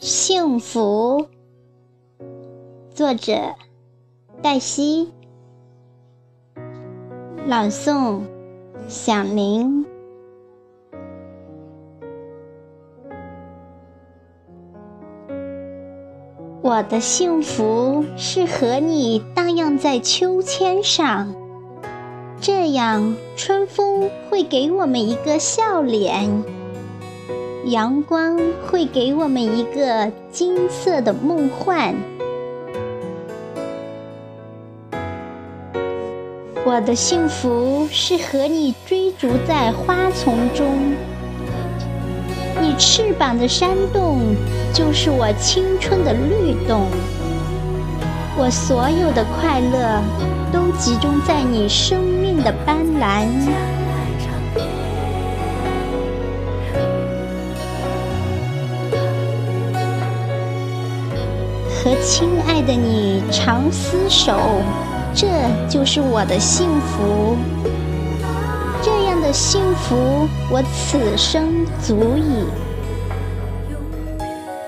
幸福，作者黛西，朗诵响铃。我的幸福是和你荡漾在秋千上，这样春风会给我们一个笑脸。阳光会给我们一个金色的梦幻。我的幸福是和你追逐在花丛中，你翅膀的扇动就是我青春的律动。我所有的快乐都集中在你生命的斑斓。和亲爱的你长厮守，这就是我的幸福。的幸福，我此生足矣。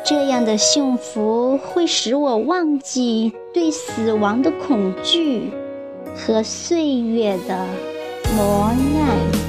这样的幸福会使我忘记对死亡的恐惧和岁月的磨难。